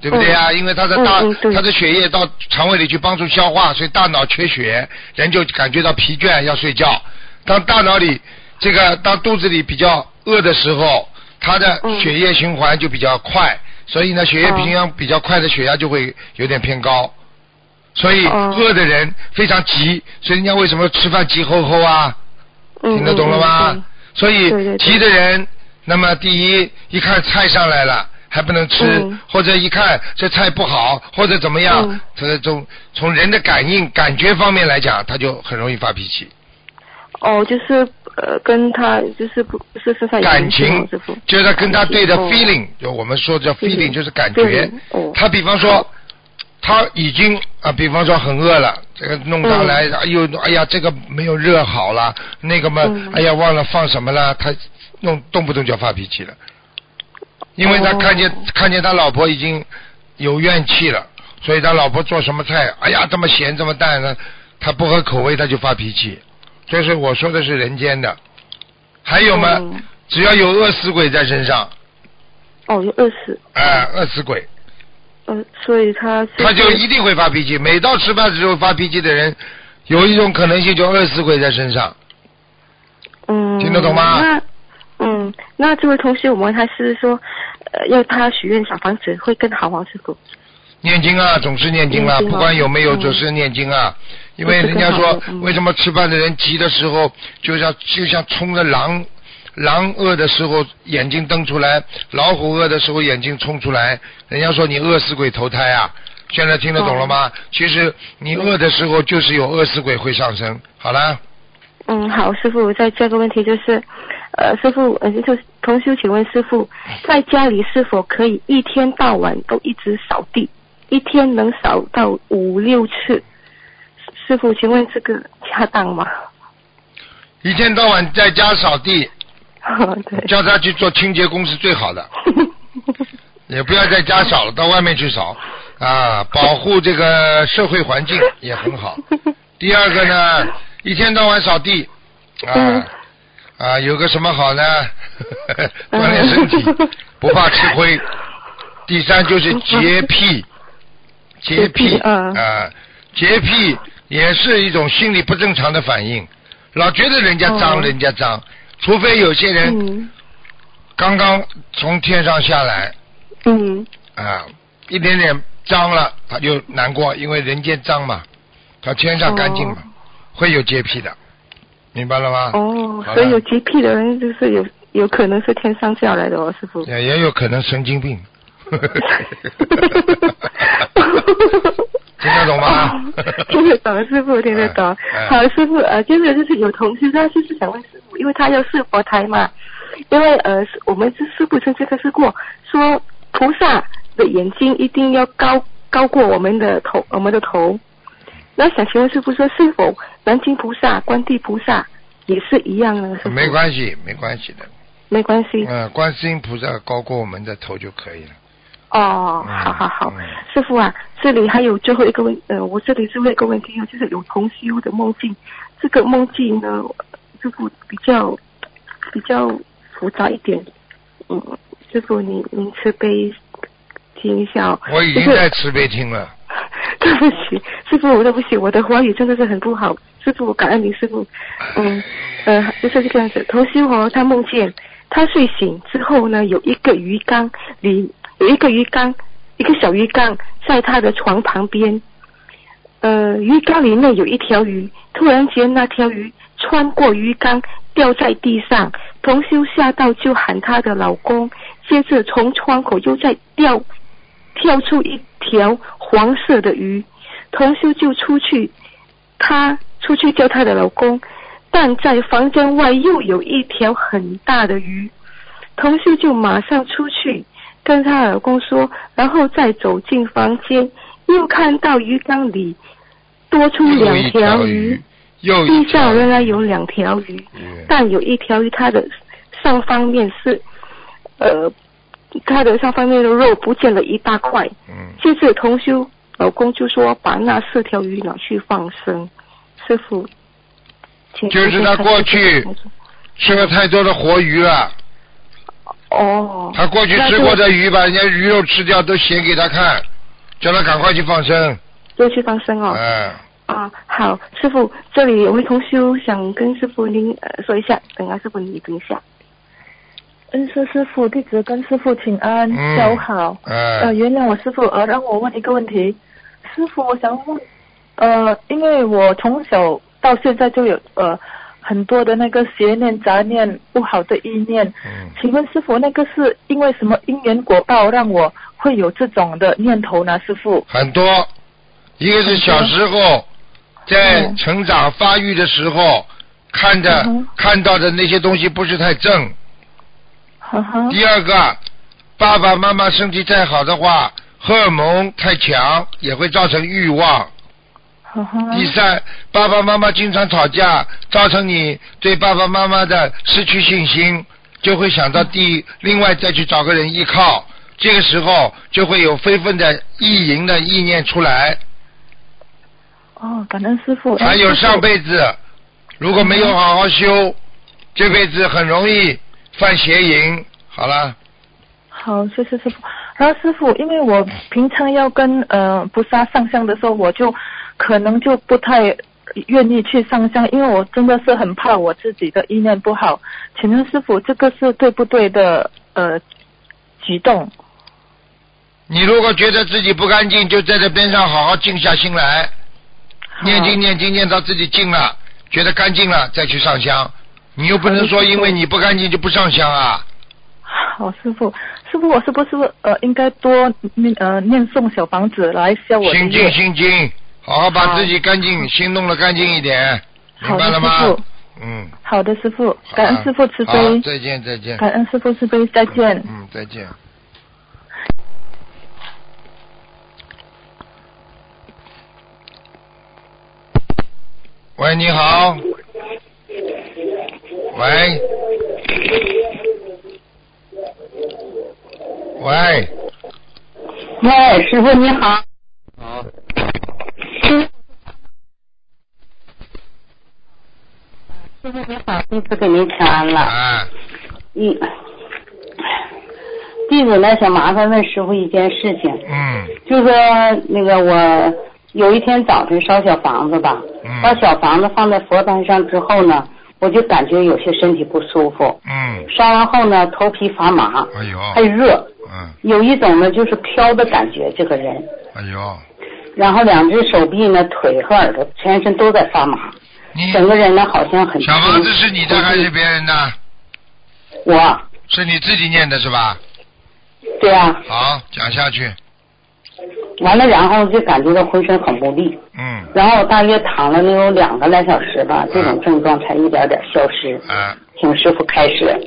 对不对呀、因为他的大、嗯嗯他的血液到肠胃里去帮助消化，所以大脑缺血，人就感觉到疲倦，要睡觉。当大脑里这个当肚子里比较饿的时候，他的嗯血液循环就比较快，所以呢，血液平衡比较快的血压就会有点偏高。所以哦饿的人非常急，所以人家为什么吃饭急吼吼啊？嗯，听得懂了吗？嗯所以急的人，那么第一一看菜上来了还不能吃，嗯或者一看这菜不好，或者怎么样嗯，这种从人的感应感觉方面来讲，他就很容易发脾气。哦，就是呃，跟他就是不不是身上有感情就是跟他对的哦。feeling，就我们说叫 feeling，feeling，就是感觉。哦。他比方说，他已经啊，比方说很饿了，这个弄上来，哎呦，哎呀，这个没有热好了，那个嘛嗯，哎呀，忘了放什么了，他弄动不动就要发脾气了，因为他哦。看见看见他老婆已经有怨气了，所以他老婆做什么菜，哎呀，这么咸这么淡呢，他不合口味他就发脾气，这是我说的是人间的，还有吗，嗯只要有饿死鬼在身上，哦，有饿死，哎、饿死鬼，呃，所以他他就一定会发脾气。每到吃饭的时候发脾气的人，有一种可能性就饿死鬼在身上。嗯，听得懂吗？那嗯，那这位同学，我们还是说，呃，要他许愿小房子会更好啊，师傅。念经啊，总是念经啊，不管有没有，嗯总是念经啊。因为人家说为什么吃饭的人急的时候，就像就像冲着狼，狼饿的时候眼睛瞪出来，老虎饿的时候眼睛冲出来。人家说你饿死鬼投胎啊，现在听得懂了吗？其实你饿的时候就是有饿死鬼会上升。好了，嗯，好，师傅，再这个问题就是，呃，师傅，呃，就同修，请问师傅，在家里是否可以一天到晚都一直扫地，一天能扫到五六次？师傅，请问这个恰当吗？一天到晚在家扫地，[LAUGHS] 对。叫他去做清洁工是最好的，[LAUGHS] 也不要在家扫了，到外面去扫啊，保护这个社会环境 [LAUGHS] 也很好。第二个呢，一天到晚扫地啊啊，有个什么好呢？锻炼身体，不怕吃亏。第三就是洁癖，洁癖啊，洁癖也是一种心理不正常的反应，老觉得人家脏，人家脏，除非有些人刚刚从天上下来，嗯，啊，一点点脏了，他就难过，因为人间脏嘛，他天上干净嘛，会有洁癖的，明白了吗？哦，所以有洁癖的人就是有有可能是天上下来的哦，师傅。也也有可能神经病。[LAUGHS] [LAUGHS] 听得懂吗？[LAUGHS] 听得懂，师傅听得懂。哎好，师傅，呃，就是就是有同事，他就是想问师傅，因为他要试佛台嘛，因为呃，我们是师傅曾经开示过，说菩萨的眼睛一定要高高过我们的头，我们的头。那想请问师傅说，是否南京菩萨、观地菩萨也是一样呢？没关系，没关系的。没关系。嗯，观世音菩萨高过我们的头就可以了。哦，好好好，师傅啊，这里还有最后一个问，呃，我这里最后一个问题啊，就是有同修的梦境，这个梦境呢，师傅比较比较复杂一点，嗯，师傅您您慈悲听一下、哦。我已经在慈悲听了。[LAUGHS] 对不起，师傅，我对不起，我的华语真的是很不好，师傅，我感恩你，师傅。嗯，呃，就是这个样子。同修哦，他梦见他睡醒之后呢，有一个鱼缸里有一个鱼缸，一个小鱼缸在他的床旁边。呃，鱼缸里面有一条鱼，突然间那条鱼穿过鱼缸掉在地上，同修吓到就喊她的老公，接着从窗口又再掉跳出一条黄色的鱼，同修就出去，她出去叫她的老公，但在房间外又有一条很大的鱼，同修就马上出去跟她老公说，然后再走进房间，又看到鱼缸里多出两条鱼，又地上原来有两条鱼，但有一条鱼它的上方面是呃。它的上方面的肉不见了一大块。嗯。接着同修老公就说把那四条鱼拿去放生。师傅，就是他过去吃了太多的活鱼了。哦。他过去吃过的鱼，把人家鱼肉吃掉，都显给他看，叫他赶快去放生。就去放生哦。嗯。啊，好，师傅，这里有位同修想跟师傅您呃说一下，等下师傅你等一下。恩师师傅，弟子跟师傅请安，嗯下午好。嗯呃，原谅我师傅，呃，让我问一个问题。师傅，我想问，呃，因为我从小到现在就有呃很多的那个邪念、杂念、不好的意念。嗯。请问师傅，那个是因为什么因缘果报让我会有这种的念头呢？师傅。很多，一个是小时候在成长发育的时候，看着、嗯看到的那些东西不是太正。第二个，爸爸妈妈身体再好的话，荷尔蒙太强也会造成欲望。第三，爸爸妈妈经常吵架，造成你对爸爸妈妈的失去信心，就会想到第另外再去找个人依靠，这个时候就会有非分的意淫的意念出来。哦，感恩师傅。还有上辈子如果没有好好修，这辈子很容易犯邪淫。好了，好，谢谢师傅。然后师傅，因为我平常要跟呃菩萨上香的时候，我就可能就不太愿意去上香，因为我真的是很怕我自己的意念不好。请问师傅，这个是对不对的呃举动？你如果觉得自己不干净，就在这边上好好静下心来，念经念经念到自己静了，觉得干净了再去上香。你又不能说因为你不干净就不上香啊。好，师傅，师傅，我是不是呃应该多念呃念诵小房子来消我？心静心静，好好把自己干净，心弄得干净一点，明，白了吗？嗯，好的，师傅，感恩师傅慈悲，再见再见。感恩师傅慈悲，再见。嗯，再见。喂，你好。喂。喂。喂，师傅你好。好。师傅你好，弟子给您请安了。啊，嗯，弟子呢想麻烦问师傅一件事情，嗯。就说那个我有一天早晨烧小房子吧，把嗯小房子放在佛坛上之后呢，我就感觉有些身体不舒服，嗯，烧完后呢头皮发麻，哎呦，还热，嗯，有一种呢就是飘的感觉，这个人，哎呦，然后两只手臂呢、腿和耳朵、全身都在发麻，你整个人呢好像很小房子是你的还是别人的？我，是你自己念的是吧？对啊，好，讲下去。完了然后就感觉到浑身很无力，嗯，然后我大约躺了能有两个来小时吧，这种症状才一点点消失。啊，请师傅开始。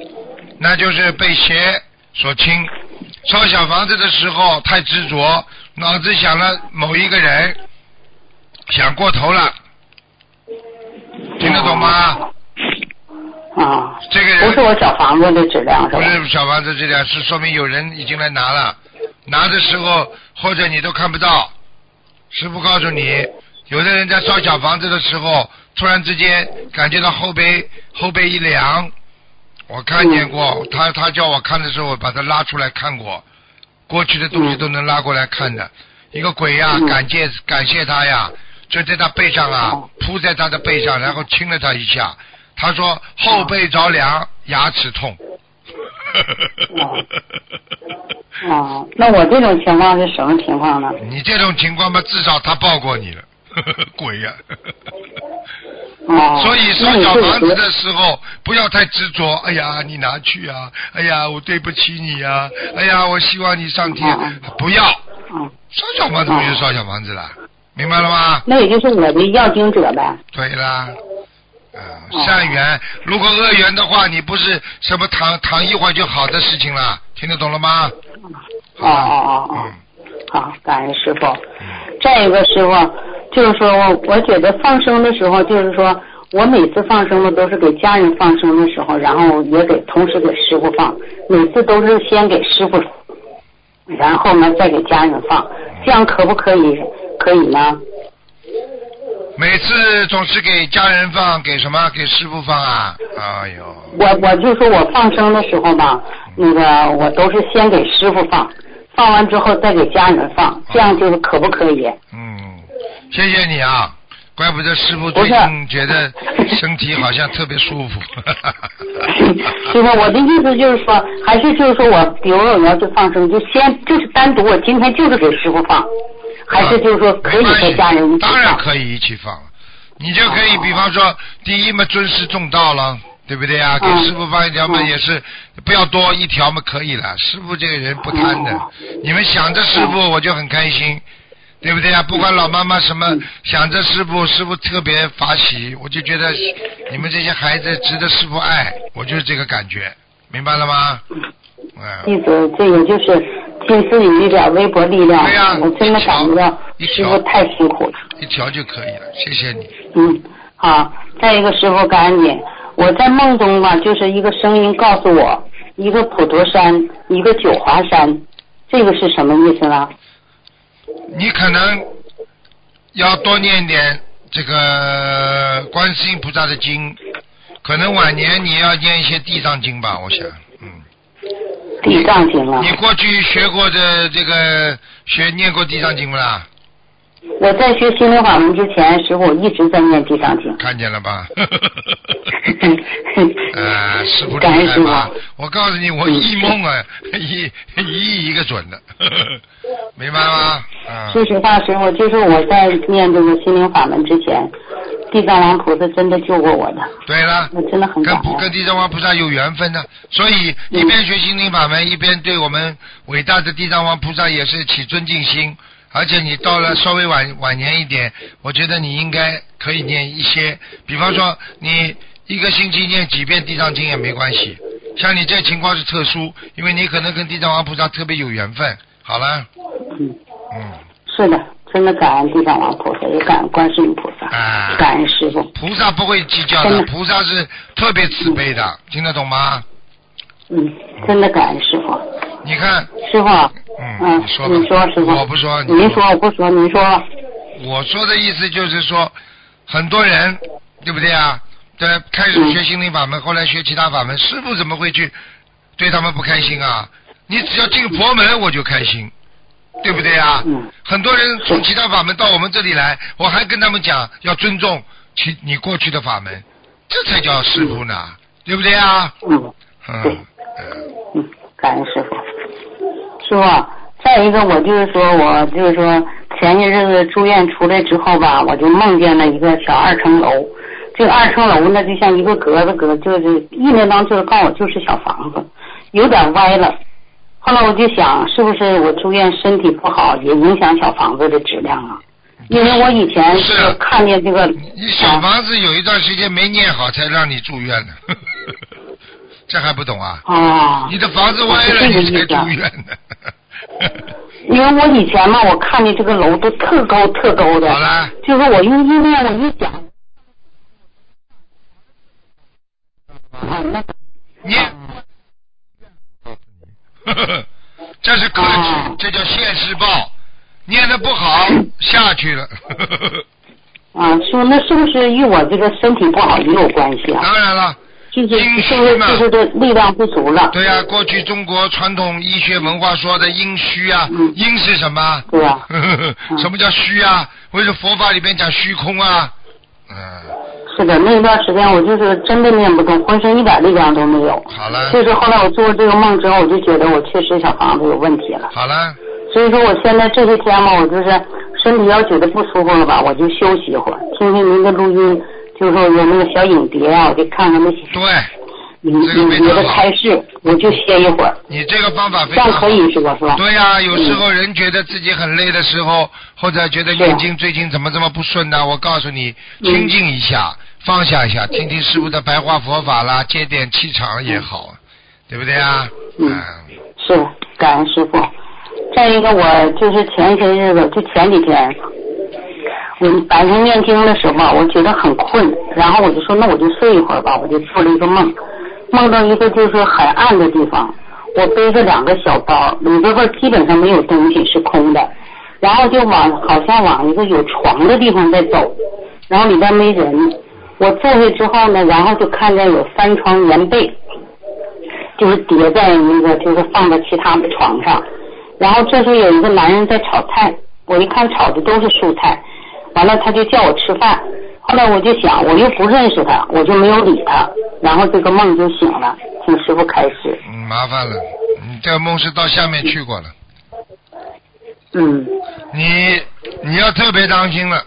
那就是被邪所侵。烧小房子的时候太执着，脑子想了某一个人，想过头了，听得懂吗？啊，这个人不是我小房子的质量是不？是小房子质量，是说明有人已经来拿了，拿的时候或者你都看不到。师傅告诉你，有的人在烧小房子的时候，突然之间感觉到后背后背一凉，我看见过，他他叫我看的时候，我把他拉出来看过，过去的东西都能拉过来看的。一个鬼呀、嗯感谢感谢他呀，就在他背上啊哦，扑在他的背上，然后亲了他一下。他说后背着凉，牙齿痛。[LAUGHS] 哦，那我这种情况是什么情况呢？你这种情况嘛，至少他抱过你了，[LAUGHS] 鬼呀、哦，[LAUGHS] 所以烧小房子的时候不要太执着。哎呀，你拿去啊！哎呀，我对不起你呀、哎呀，我希望你上天。嗯不要嗯，烧小房子不就是烧小房子了？明白了吗？那也就是我的要经者呗。对啦。善缘，如果恶缘的话，你不是什么躺躺一会儿就好的事情了，听得懂了吗？哦哦哦哦嗯，好，感恩师傅。嗯再一个师傅，就是说我我觉得放生的时候，就是说我每次放生的都是给家人放生的时候，然后也给同时给师傅放，每次都是先给师傅，然后呢再给家人放，这样可不可以？可以呢？每次总是给家人放，给什么？给师傅放啊？哎呦，我我就说我放生的时候吧，那个我都是先给师傅放，放完之后再给家人放，这样就是可不可以？嗯，谢谢你啊，怪不得师傅最近觉得身体好像特别舒服。[LAUGHS] 师傅，我的意思就是说，还是就是说我，比如说我要去放生，就先就是单独，我今天就是给师傅放，还是就是说可以和家人一起当然？可以一起放，你就可以比方说，第一嘛尊师重道了。对不对啊？给嗯师傅放一条嘛，嗯也是不要多一条嘛，可以了。师傅这个人不贪的嗯，你们想着师傅，我就很开心，对不对啊？不管老妈妈什么想着师傅，师傅特别法喜，我就觉得你们这些孩子值得师傅爱，我就是这个感觉，明白了吗？嗯，弟子这个就是尽自己一点微薄力量，对呀我真的感觉到师傅太辛苦了。一条就可以了，谢谢你。嗯，好，再一个师傅感恩你，我在梦中吧，就是一个声音告诉我，一个普陀山，一个九华山，这个是什么意思呢？你可能要多念点这个观世音菩萨的经，可能晚年你要念一些地藏经吧，我想，嗯。地藏经啊你，过去学过的这个学念过地藏经不啦？我在学心灵法门之前，师傅我一直在念地藏经。看见了吧？[LAUGHS] 呃，师傅厉感恩师害吧傅？我告诉你，我一梦啊，一一亿一个准的，明白吗？啊、说实话，师傅，就是我在念这个心灵法门之前，地藏王菩萨真的救过我的，对了，我真的很跟。跟地藏王菩萨有缘分呢，所以一边学心灵法门，一边对我们伟大的地藏王菩萨也是起尊敬心。而且你到了稍微晚晚年一点，我觉得你应该可以念一些，比方说你一个星期念几遍地藏经也没关系。像你这情况是特殊，因为你可能跟地藏王菩萨特别有缘分。好了，嗯，嗯，是的，真的感恩地藏王菩萨，也感恩观世音菩萨，啊，感恩师傅。菩萨不会计较的，的菩萨是特别慈悲的，听得懂吗？嗯，真的感恩师傅。你看，师傅，嗯，嗯你说吧，你说师傅。我不说，你您说我不说，您说。我说的意思就是说，很多人对不对啊？在开始学心灵法门，后来学其他法门，师傅怎么会去对他们不开心啊？你只要进佛门，我就开心，对不对啊？嗯。很多人从其他法门到我们这里来，我还跟他们讲要尊重其你过去的法门，这才叫师傅呢，对不对啊？嗯。嗯。嗯，感恩师傅。师傅，再一个，我就是说，我就是说，前些日子住院出来之后吧，我就梦见了一个小二层楼。这个二层楼呢，就像一个格子格，就是意念当就是告诉我就是小房子，有点歪了。后来我就想，是不是我住院身体不好，也影响小房子的质量啊？因为我以前是看见这个，你小房子有一段时间没念好，才让你住院的，[LAUGHS] 这还不懂啊？哦，你的房子歪了，你才住院的。[LAUGHS] 因为我以前嘛，我看见这个楼都特高特高的，好了，就是我用意念我一想，啊，那念，这是客气，这叫现世报。念的不好，下去了。啊，说那是不是与我这个身体不好也有关系啊？当然了，就是阴虚嘛就是这力量不足了？对呀、过去中国传统医学文化说的阴虚啊，嗯阴是什么？对啊 [LAUGHS] 什么叫虚啊？为什么佛法里边讲虚空啊？嗯，是的，那一段时间我就是真的念不动，浑身一点力量都没有。好了，就是后来我做这个梦之后，我就觉得我确实小房子有问题了。好了，所以说我现在这些天嘛，我就是身体要觉得不舒服了吧，我就休息一会儿，听听您的录音，就是说有那个小影碟啊，我就看看那些对你这个非影碟的常好开示，我就歇一会儿，你这个方法非这样常好可。以是吧？是吧？对呀、有时候人觉得自己很累的时候，或者觉得是啊念经最近怎么这么不顺呢？我告诉你，嗯清静一下，放下一下，听听师傅的白话佛法啦，接点气场也好，对不对啊？嗯是感恩师傅。再一个，我就是前些日子，就前几天，我白天念经的时候，我觉得很困，然后我就说那我就睡一会儿吧，我就做了一个梦，梦到一个就是很暗的地方，我背着两个小包，里边边基本上没有东西，是空的，然后就往好像往一个有床的地方在走，然后里边没人，我坐下之后呢，然后就看见有三床棉被，就是叠在那个就是放在其他的床上，然后这时候有一个男人在炒菜，我一看炒的都是蔬菜，完了他就叫我吃饭，后来我就想我又不认识他，我就没有理他，然后这个梦就醒了，请师傅开始。嗯，麻烦了，你这个梦是到下面去过了，嗯你你要特别当心了。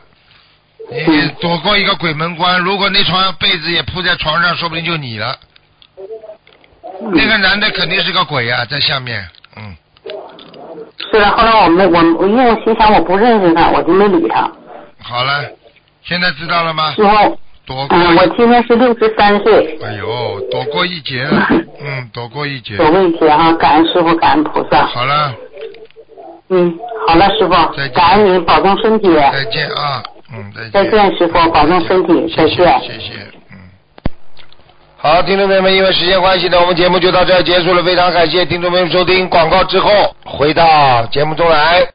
你躲过一个鬼门关，如果那床被子也铺在床上，说不定就你了。那个男的肯定是个鬼啊，在下面，嗯，是的，后来我没我我因为我心想我不认识他，我就没理他。好了，现在知道了吗？之后，躲过嗯，我今年是六十三岁，哎呦，躲过一劫了，[LAUGHS] 嗯，躲过一劫。躲过一劫啊，感恩师傅，感恩菩萨。好了，嗯，好了，师傅再见，感恩您，保重身体。再见啊，嗯，再见。再见，师傅，保重身体，再谢谢见。谢谢，嗯。好，听众朋友们，因为时间关系呢，我们节目就到这儿结束了。非常感谢听众朋友们收听广告之后回到节目中来。